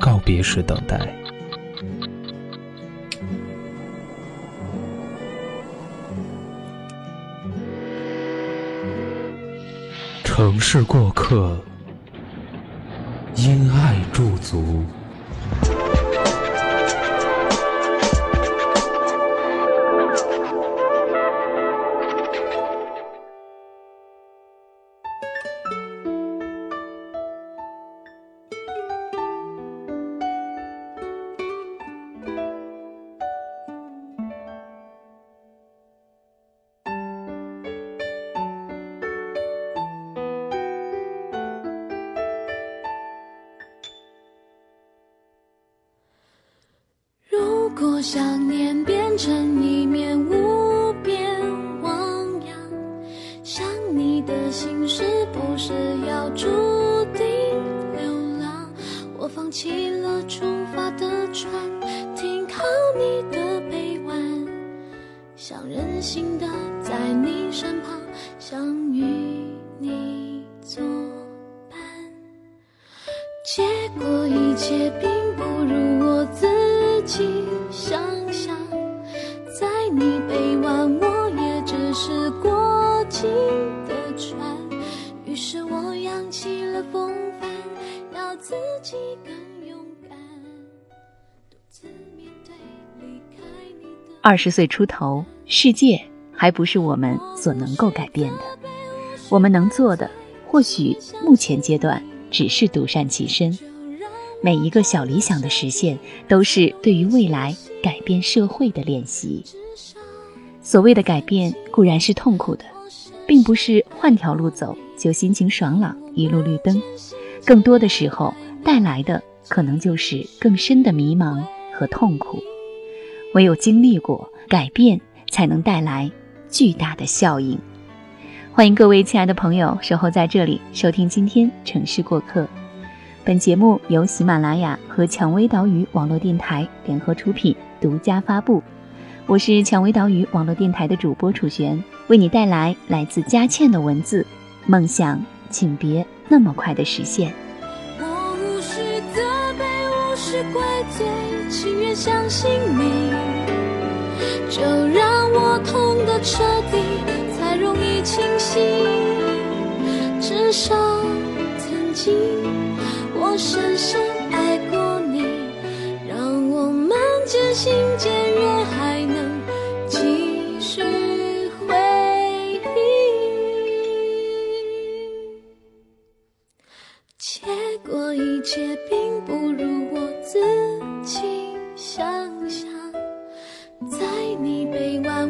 告别时等待。城市过客，因爱驻足。多想念扬起了风帆，要自己更勇敢。独自面对离开你的。二十岁出头，世界还不是我们所能够改变的。我们能做的，或许目前阶段只是独善其身。每一个小理想的实现，都是对于未来改变社会的练习。所谓的改变固然是痛苦的，并不是换条路走就心情爽朗，一路绿灯。更多的时候带来的可能就是更深的迷茫和痛苦。唯有经历过改变，才能带来巨大的效应。欢迎各位亲爱的朋友守候在这里，收听今天城市过客。本节目由喜马拉雅和蔷薇岛屿网络电台联合出品，独家发布。我是蔷薇岛屿网络电台的主播楚璇，为你带来来自佳倩的文字：梦想，请别那么快的实现。我无需责备，无需怪罪，情愿相信你。就让我痛得彻底，才容易清醒。至少曾经。我深深爱过你，让我们渐行渐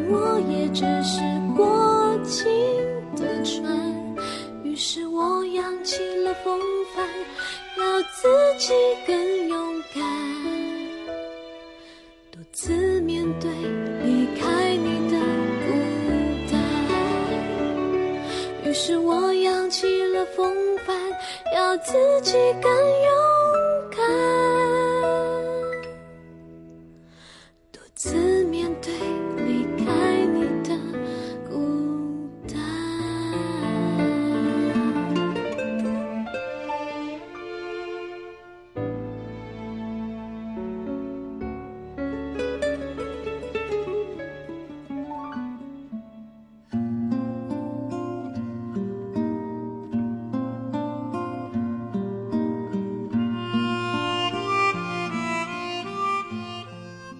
我也只是过境的船，于是我扬起了风帆。要自己更勇敢，独自面对离开你的孤单。于是我扬起了风帆，要自己更勇敢，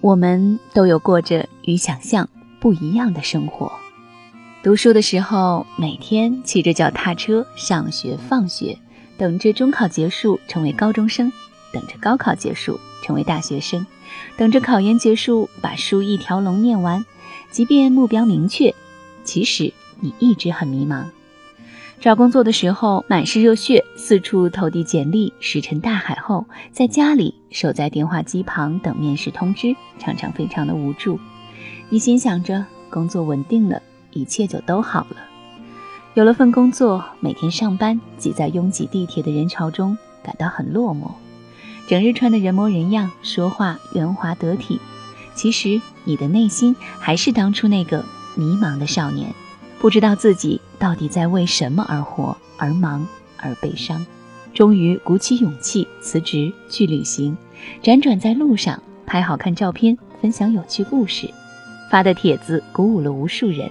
我们都有过着与想象不一样的生活。读书的时候，每天骑着脚踏车上学放学，等着中考结束成为高中生，等着高考结束成为大学生，等着考研结束把书一条龙念完。即便目标明确，其实你一直很迷茫。找工作的时候满是热血，四处投递简历，石沉大海后，在家里守在电话机旁等面试通知，常常非常的无助。一心想着工作稳定了，一切就都好了。有了份工作，每天上班挤在拥挤地铁的人潮中，感到很落寞。整日穿的人模人样，说话圆滑得体，其实你的内心还是当初那个迷茫的少年。不知道自己到底在为什么而活，而忙，而悲伤。终于鼓起勇气辞职去旅行，辗转在路上拍好看照片，分享有趣故事，发的帖子鼓舞了无数人。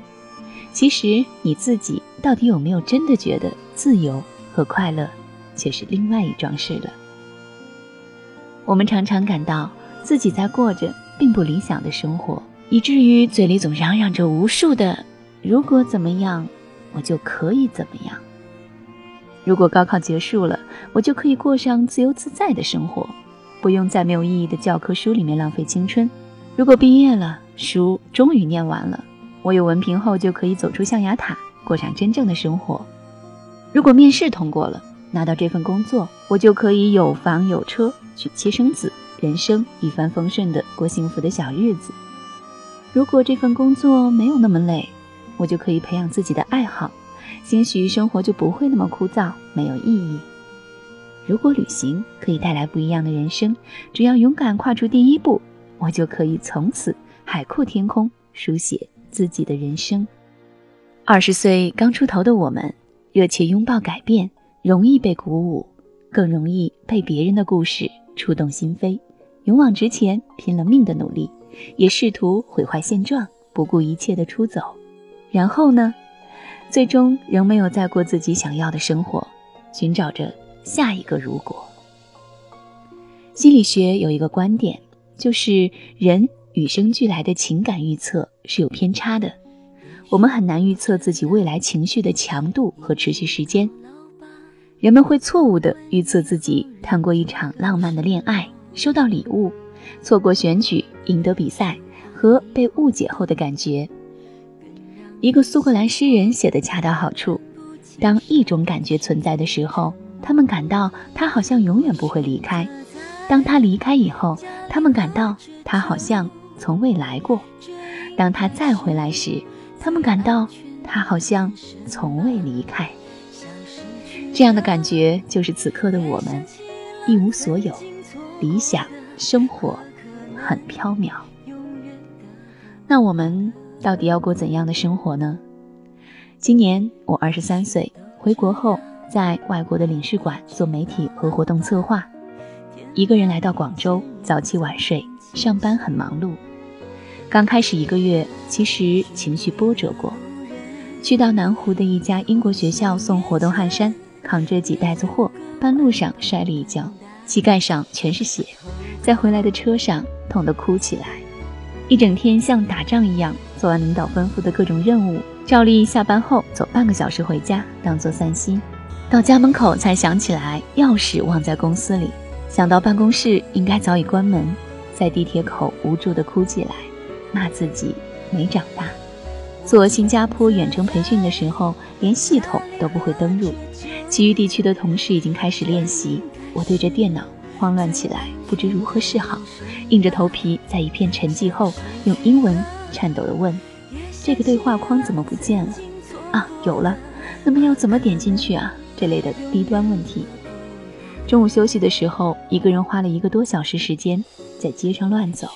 其实你自己到底有没有真的觉得自由和快乐，却是另外一桩事了。我们常常感到自己在过着并不理想的生活，以至于嘴里总嚷嚷着无数的。如果怎么样，我就可以怎么样。如果高考结束了，我就可以过上自由自在的生活，不用在没有意义的教科书里面浪费青春。如果毕业了，书终于念完了，我有文凭后就可以走出象牙塔，过上真正的生活。如果面试通过了，拿到这份工作，我就可以有房有车，娶妻生子，人生一帆风顺的过幸福的小日子。如果这份工作没有那么累，我就可以培养自己的爱好，兴许生活就不会那么枯燥，没有意义。如果旅行可以带来不一样的人生，只要勇敢跨出第一步，我就可以从此海阔天空，书写自己的人生。二十岁刚出头的我们，热切拥抱改变，容易被鼓舞，更容易被别人的故事触动心扉，勇往直前，拼了命的努力，也试图毁坏现状，不顾一切的出走。然后呢，最终仍没有再过自己想要的生活，寻找着下一个如果。心理学有一个观点，就是人与生俱来的情感预测是有偏差的，我们很难预测自己未来情绪的强度和持续时间。人们会错误的预测自己谈过一场浪漫的恋爱，收到礼物，错过选举，赢得比赛和被误解后的感觉。一个苏格兰诗人写的恰到好处：当一种感觉存在的时候，他们感到他好像永远不会离开；当他离开以后，他们感到他好像从未来过；当他再回来时，他们感到他好像从未离开。这样的感觉就是此刻的我们，一无所有，理想生活很飘渺。那我们。到底要过怎样的生活呢？今年我二十三岁，回国后在外国的领事馆做媒体和活动策划，一个人来到广州，早起晚睡，上班很忙碌。刚开始一个月，其实情绪波折过。去到南湖的一家英国学校送活动汗衫，扛着几袋子货，半路上摔了一跤，膝盖上全是血，在回来的车上痛得哭起来。一整天像打仗一样，做完领导吩咐的各种任务，照例下班后走半个小时回家，当做散心。到家门口才想起来钥匙忘在公司里，想到办公室应该早已关门，在地铁口无助地哭起来，骂自己没长大。做新加坡远程培训的时候，连系统都不会登入，其余地区的同事已经开始练习，我对着电脑。慌乱起来，不知如何是好，硬着头皮，在一片沉寂后，用英文颤抖地问：“这个对话框怎么不见了？”啊，有了，那么要怎么点进去啊？这类的低端问题。中午休息的时候，一个人花了一个多小时时间在街上乱走，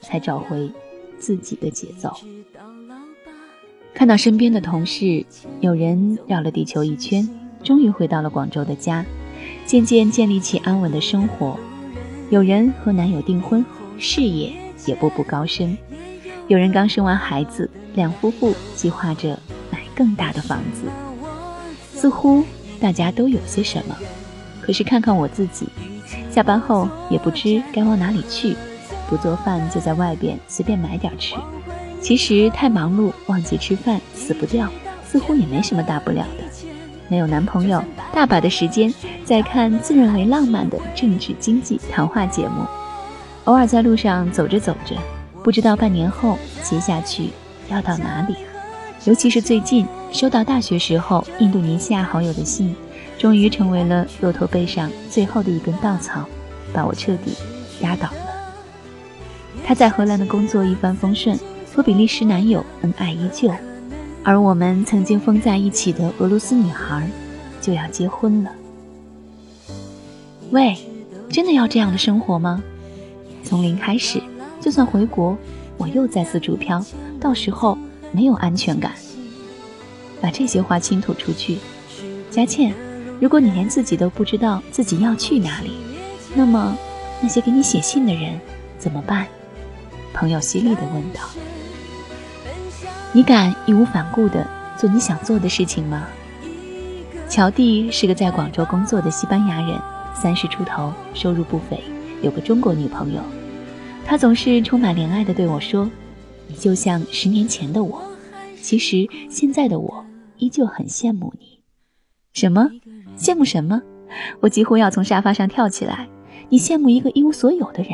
才找回自己的节奏。看到身边的同事，有人绕了地球一圈，终于回到了广州的家。渐渐建立起安稳的生活，有人和男友订婚，事业也步步高升；有人刚生完孩子，两夫妇计划着买更大的房子。似乎大家都有些什么，可是看看我自己，下班后也不知该往哪里去，不做饭就在外边随便买点吃。其实太忙碌忘记吃饭死不掉，似乎也没什么大不了的。没有男朋友，大把的时间在看自认为浪漫的政治经济谈话节目。偶尔在路上走着走着，不知道半年后接下去要到哪里。尤其是最近收到大学时候印度尼西亚好友的信，终于成为了骆驼背上最后的一根稻草，把我彻底压倒了。他在荷兰的工作一帆风顺，和比利时男友恩爱依旧，而我们曾经疯在一起的俄罗斯女孩就要结婚了。喂，真的要这样的生活吗？从零开始，就算回国，我又再次主漂，到时候。没有安全感，把这些话倾吐出去。佳倩，如果你连自己都不知道自己要去哪里，那么那些给你写信的人怎么办？朋友犀利地问道。你敢义无反顾地做你想做的事情吗？乔蒂是个在广州工作的西班牙人，三十出头，收入不菲，有个中国女朋友。他总是充满怜爱地对我说。你就像十年前的我，其实现在的我依旧很羡慕你。什么？羡慕什么？我几乎要从沙发上跳起来。你羡慕一个一无所有的人。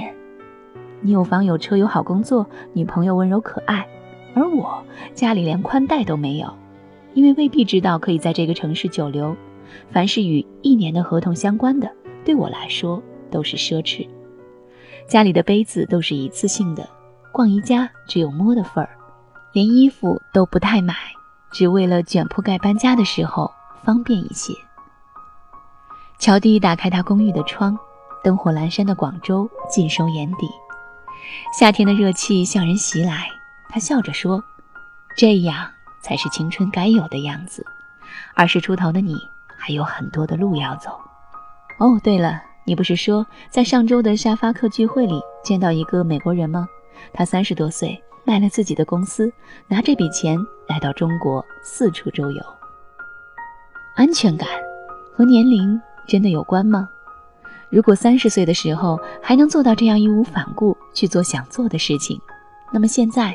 你有房有车有好工作，女朋友温柔可爱，而我家里连宽带都没有，因为未必知道可以在这个城市久留。凡是与一年的合同相关的，对我来说都是奢侈。家里的杯子都是一次性的。逛宜家只有摸的份儿，连衣服都不太买，只为了卷铺盖搬家的时候方便一些。乔蒂打开他公寓的窗，灯火阑珊的广州尽收眼底，夏天的热气向人袭来。他笑着说：“这样才是青春该有的样子。二十出头的你还有很多的路要走。”哦，对了，你不是说在上周的沙发客聚会里见到一个美国人吗？他三十多岁，卖了自己的公司，拿这笔钱来到中国四处周游。安全感和年龄真的有关吗？如果三十岁的时候还能做到这样义无反顾去做想做的事情，那么现在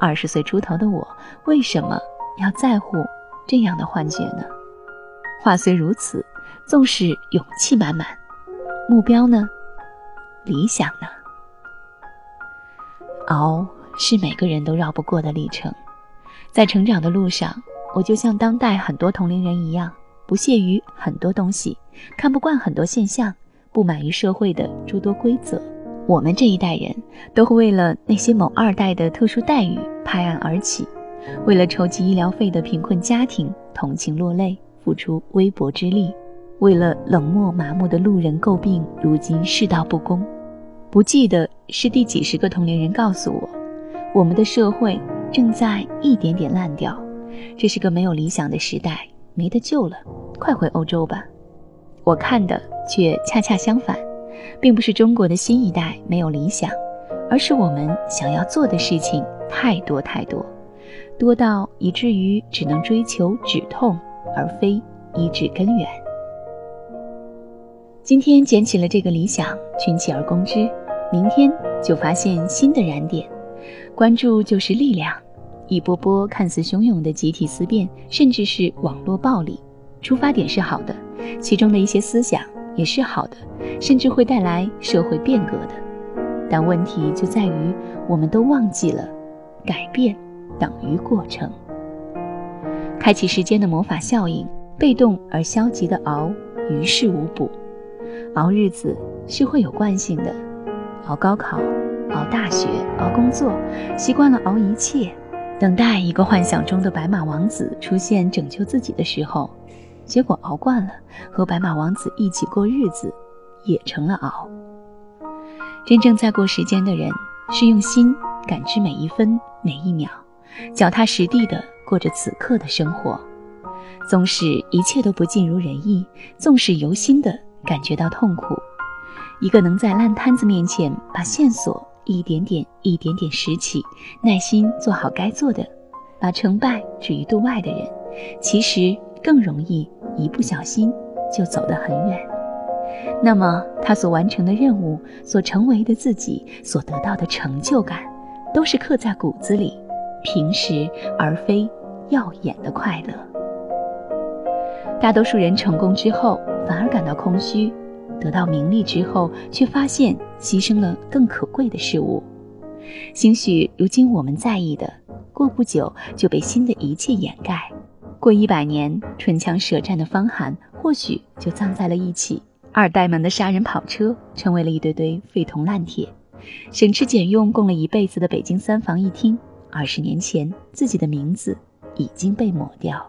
二十岁出头的我为什么要在乎这样的幻觉呢？话虽如此，纵使勇气满满，目标呢？理想呢？熬是每个人都绕不过的历程，在成长的路上，我就像当代很多同龄人一样，不屑于很多东西，看不惯很多现象，不满于社会的诸多规则。我们这一代人都会为了那些某二代的特殊待遇拍案而起，为了筹集医疗费的贫困家庭同情落泪，付出微薄之力，为了冷漠麻木的路人诟病如今世道不公。不记得是第几十个同龄人告诉我，我们的社会正在一点点烂掉，这是个没有理想的时代，没得救了，快回欧洲吧。我看的却恰恰相反，并不是中国的新一代没有理想，而是我们想要做的事情太多太多，多到以至于只能追求止痛，而非医治根源。今天捡起了这个理想，群起而攻之。明天就发现新的燃点，关注就是力量。一波波看似汹涌的集体思辨，甚至是网络暴力，出发点是好的，其中的一些思想也是好的，甚至会带来社会变革的。但问题就在于，我们都忘记了，改变等于过程。开启时间的魔法效应，被动而消极的熬，于事无补。熬日子是会有惯性的。熬高考，熬大学，熬工作，习惯了熬一切，等待一个幻想中的白马王子出现拯救自己的时候，结果熬惯了和白马王子一起过日子，也成了熬。真正在过时间的人，是用心感知每一分每一秒，脚踏实地的过着此刻的生活，纵使一切都不尽如人意，纵使由心的感觉到痛苦。一个能在烂摊子面前把线索一点点、一点点拾起，耐心做好该做的，把成败置于度外的人，其实更容易一不小心就走得很远。那么他所完成的任务、所成为的自己、所得到的成就感，都是刻在骨子里、平时而非耀眼的快乐。大多数人成功之后反而感到空虚，得到名利之后却发现牺牲了更可贵的事物。兴许如今我们在意的，过不久就被新的一切掩盖。过一百年，唇枪舌战的方寒或许就葬在了一起。二代们的杀人跑车成为了一堆堆废铜烂铁。省吃俭用供了一辈子的北京三房一厅，二十年前自己的名字已经被抹掉。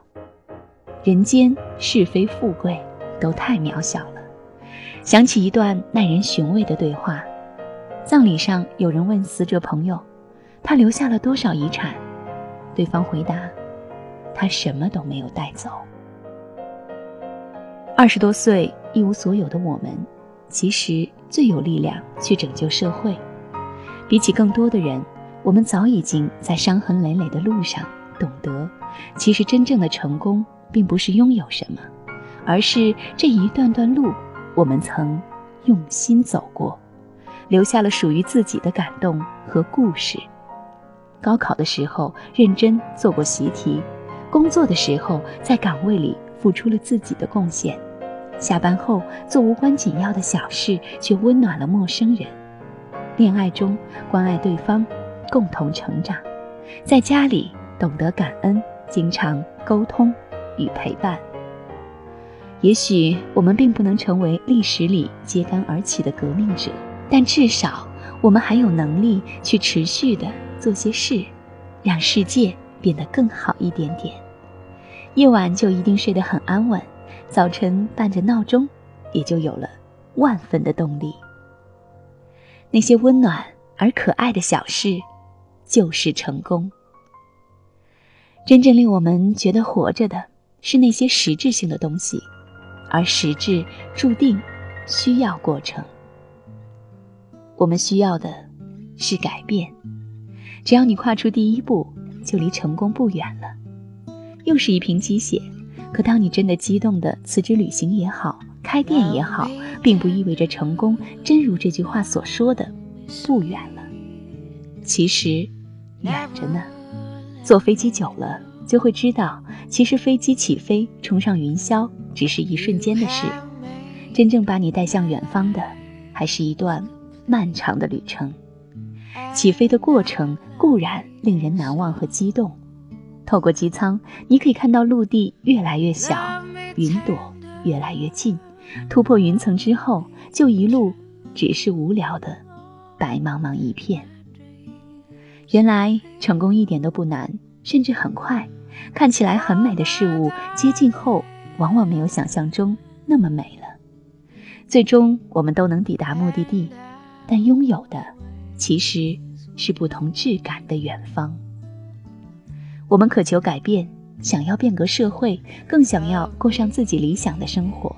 人间是非富贵都太渺小了。想起一段耐人寻味的对话。葬礼上，有人问死者朋友：“他留下了多少遗产？”对方回答：“他什么都没有带走。”二十多岁一无所有的我们，其实最有力量去拯救社会。比起更多的人，我们早已经在伤痕累累的路上懂得，其实真正的成功，并不是拥有什么，而是这一段段路，我们曾用心走过。留下了属于自己的感动和故事。高考的时候认真做过习题，工作的时候在岗位里付出了自己的贡献，下班后做无关紧要的小事却温暖了陌生人。恋爱中关爱对方，共同成长，在家里懂得感恩，经常沟通与陪伴。也许我们并不能成为历史里揭竿而起的革命者。但至少，我们还有能力去持续的做些事，让世界变得更好一点点。夜晚就一定睡得很安稳，早晨伴着闹钟，也就有了万分的动力。那些温暖而可爱的小事，就是成功。真正令我们觉得活着的，是那些实质性的东西，而实质注定需要过程。我们需要的是改变，只要你跨出第一步，就离成功不远了。又是一瓶鸡血，可当你真的激动的辞职旅行也好，开店也好，并不意味着成功真如这句话所说的不远了。其实远着呢。坐飞机久了，就会知道，其实飞机起飞冲上云霄只是一瞬间的事，真正把你带向远方的，还是一段。漫长的旅程，起飞的过程固然令人难忘和激动。透过机舱，你可以看到陆地越来越小，云朵越来越近。突破云层之后，就一路只是无聊的白茫茫一片。原来成功一点都不难，甚至很快。看起来很美的事物，接近后往往没有想象中那么美了。最终，我们都能抵达目的地。但拥有的，其实是不同质感的远方。我们渴求改变，想要变革社会，更想要过上自己理想的生活。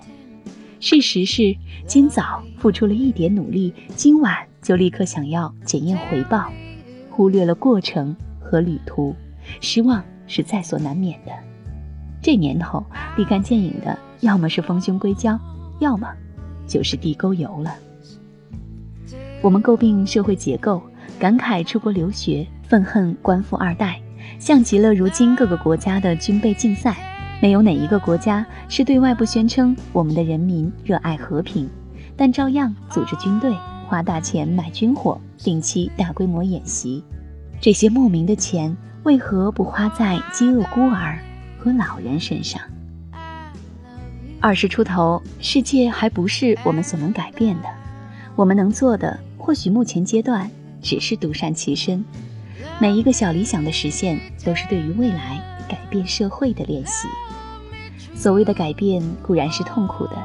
事实是，今早付出了一点努力，今晚就立刻想要检验回报，忽略了过程和旅途，失望是在所难免的。这年头，立竿见影的，要么是丰胸硅胶，要么就是地沟油了。我们诟病社会结构，感慨出国留学，愤恨官富二代，像极了如今各个国家的军备竞赛。没有哪一个国家是对外不宣称我们的人民热爱和平，但照样组织军队，花大钱买军火，定期大规模演习。这些莫名的钱为何不花在饥饿孤儿和老人身上？二十出头，世界还不是我们所能改变的，我们能做的。或许目前阶段只是独善其身，每一个小理想的实现都是对于未来改变社会的练习。所谓的改变固然是痛苦的，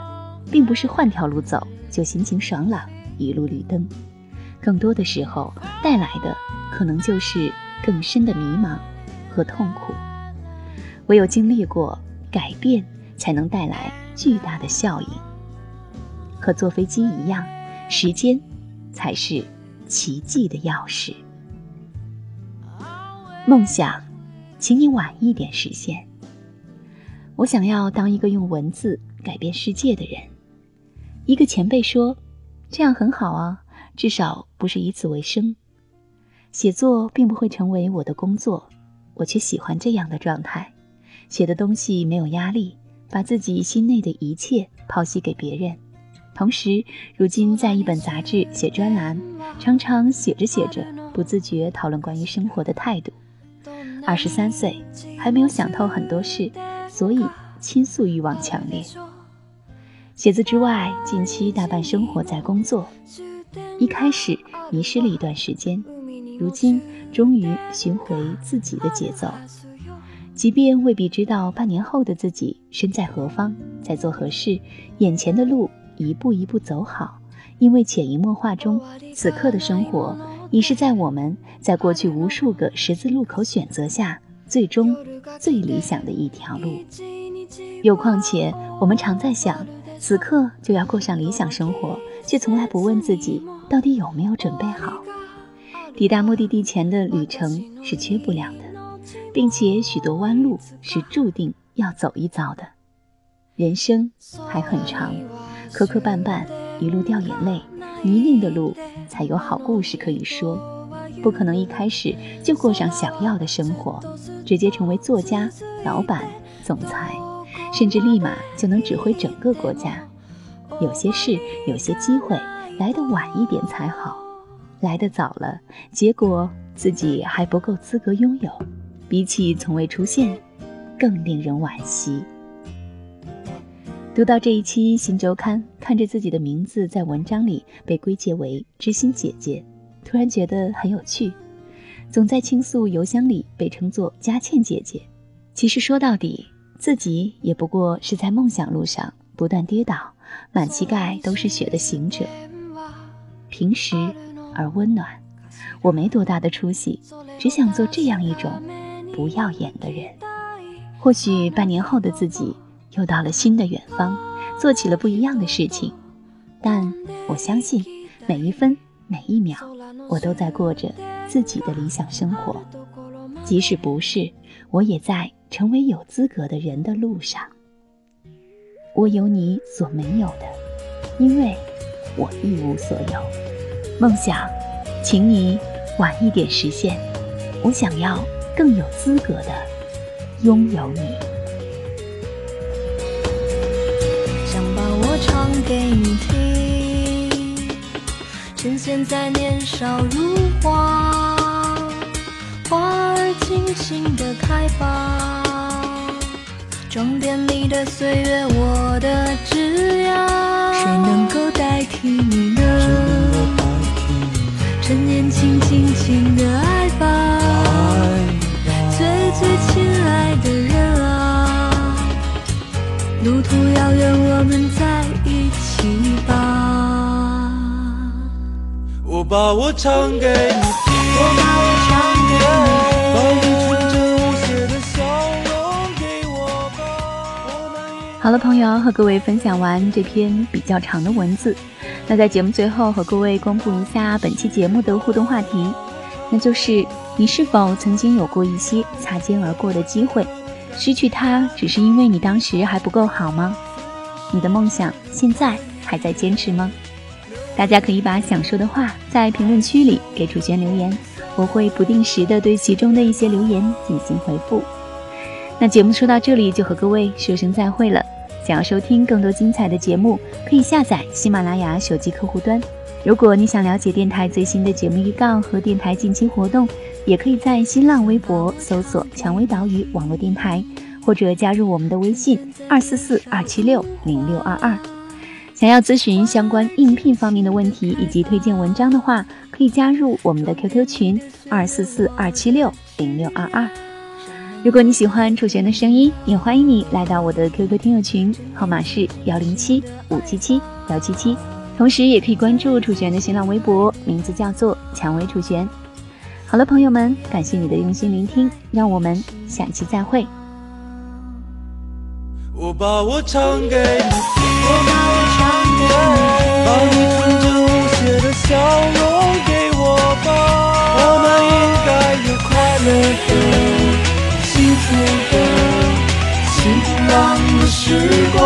并不是换条路走就心情爽朗一路绿灯，更多的时候带来的可能就是更深的迷茫和痛苦。唯有经历过改变，才能带来巨大的效应。和坐飞机一样，时间。才是奇迹的钥匙。梦想，请你晚一点实现。我想要当一个用文字改变世界的人。一个前辈说：“这样很好啊，至少不是以此为生。”写作并不会成为我的工作，我却喜欢这样的状态。写的东西没有压力，把自己心内的一切剖析给别人。同时，如今在一本杂志写专栏，常常写着写着，不自觉讨论关于生活的态度。二十三岁，还没有想透很多事，所以倾诉欲望强烈。写字之外，近期大半生活在工作。一开始迷失了一段时间。如今终于寻回自己的节奏，即便未必知道半年后的自己身在何方，在做何事，眼前的路一步一步走好，因为潜移默化中，此刻的生活已是在我们在过去无数个十字路口选择下，最终最理想的一条路。又况且，我们常在想，此刻就要过上理想生活，却从来不问自己到底有没有准备好。抵达目的地前的旅程是缺不了的，并且许多弯路是注定要走一遭的。人生还很长，磕磕绊绊，一路掉眼泪，泥泞的路才有好故事可以说。不可能一开始就过上想要的生活，直接成为作家、老板、总裁，甚至立马就能指挥整个国家。有些事，有些机会，来得晚一点才好。来得早了，结果自己还不够资格拥有，比起从未出现，更令人惋惜。读到这一期《新周刊》，看着自己的名字在文章里被归结为“知心姐姐”，突然觉得很有趣。总在倾诉邮箱里被称作“佳倩姐姐”，其实说到底，自己也不过是在梦想路上不断跌倒，满膝盖都是血的行者。平时。而温暖，我没多大的出息，只想做这样一种不耀眼的人。或许半年后的自己又到了新的远方，做起了不一样的事情。但我相信，每一分每一秒，我都在过着自己的理想生活。即使不是，我也在成为有资格的人的路上。我有你所没有的，因为我一无所有。梦想，请你晚一点实现。我想要更有资格的拥有你。想把我唱给你听，趁现在年少如花，花儿尽情的开吧，装点你的岁月，我的枝桠。谁能够代替你呢？趁年轻，尽情的爱途遥远，我们在一起吧。我把我唱给你听，我把我唱给你，把你纯真无邪的笑容给我吧。好了，朋友，和各位分享完这篇比较长的文字。那在节目最后和各位公布一下本期节目的互动话题，那就是你是否曾经有过一些擦肩而过的机会，失去它只是因为你当时还不够好吗？你的梦想现在还在坚持吗？大家可以把想说的话在评论区里给主角留言，我会不定时的对其中的一些留言进行回复。那节目说到这里就和各位说声再会了。想要收听更多精彩的节目，可以下载喜马拉雅手机客户端。如果你想了解电台最新的节目预告和电台近期活动，也可以在新浪微博搜索“蔷薇岛屿网络电台”，或者加入我们的微信二四四二七六零六二二。想要咨询相关应聘方面的问题以及推荐文章的话，可以加入我们的 QQ 群二四四二七六零六二二。如果你喜欢楚璇的声音，也欢迎你来到我的 QQ 听友群，号码是幺零七五七七幺七七。同时，也可以关注楚璇的新浪微博，名字叫做“蔷薇楚璇”。好了，朋友们，感谢你的用心聆听，让我们下期再会。我把我唱给你听，我把我唱给你听，把你纯真无邪的笑容给我吧，我们应该有快乐的。幸福的、幸福浪的时光，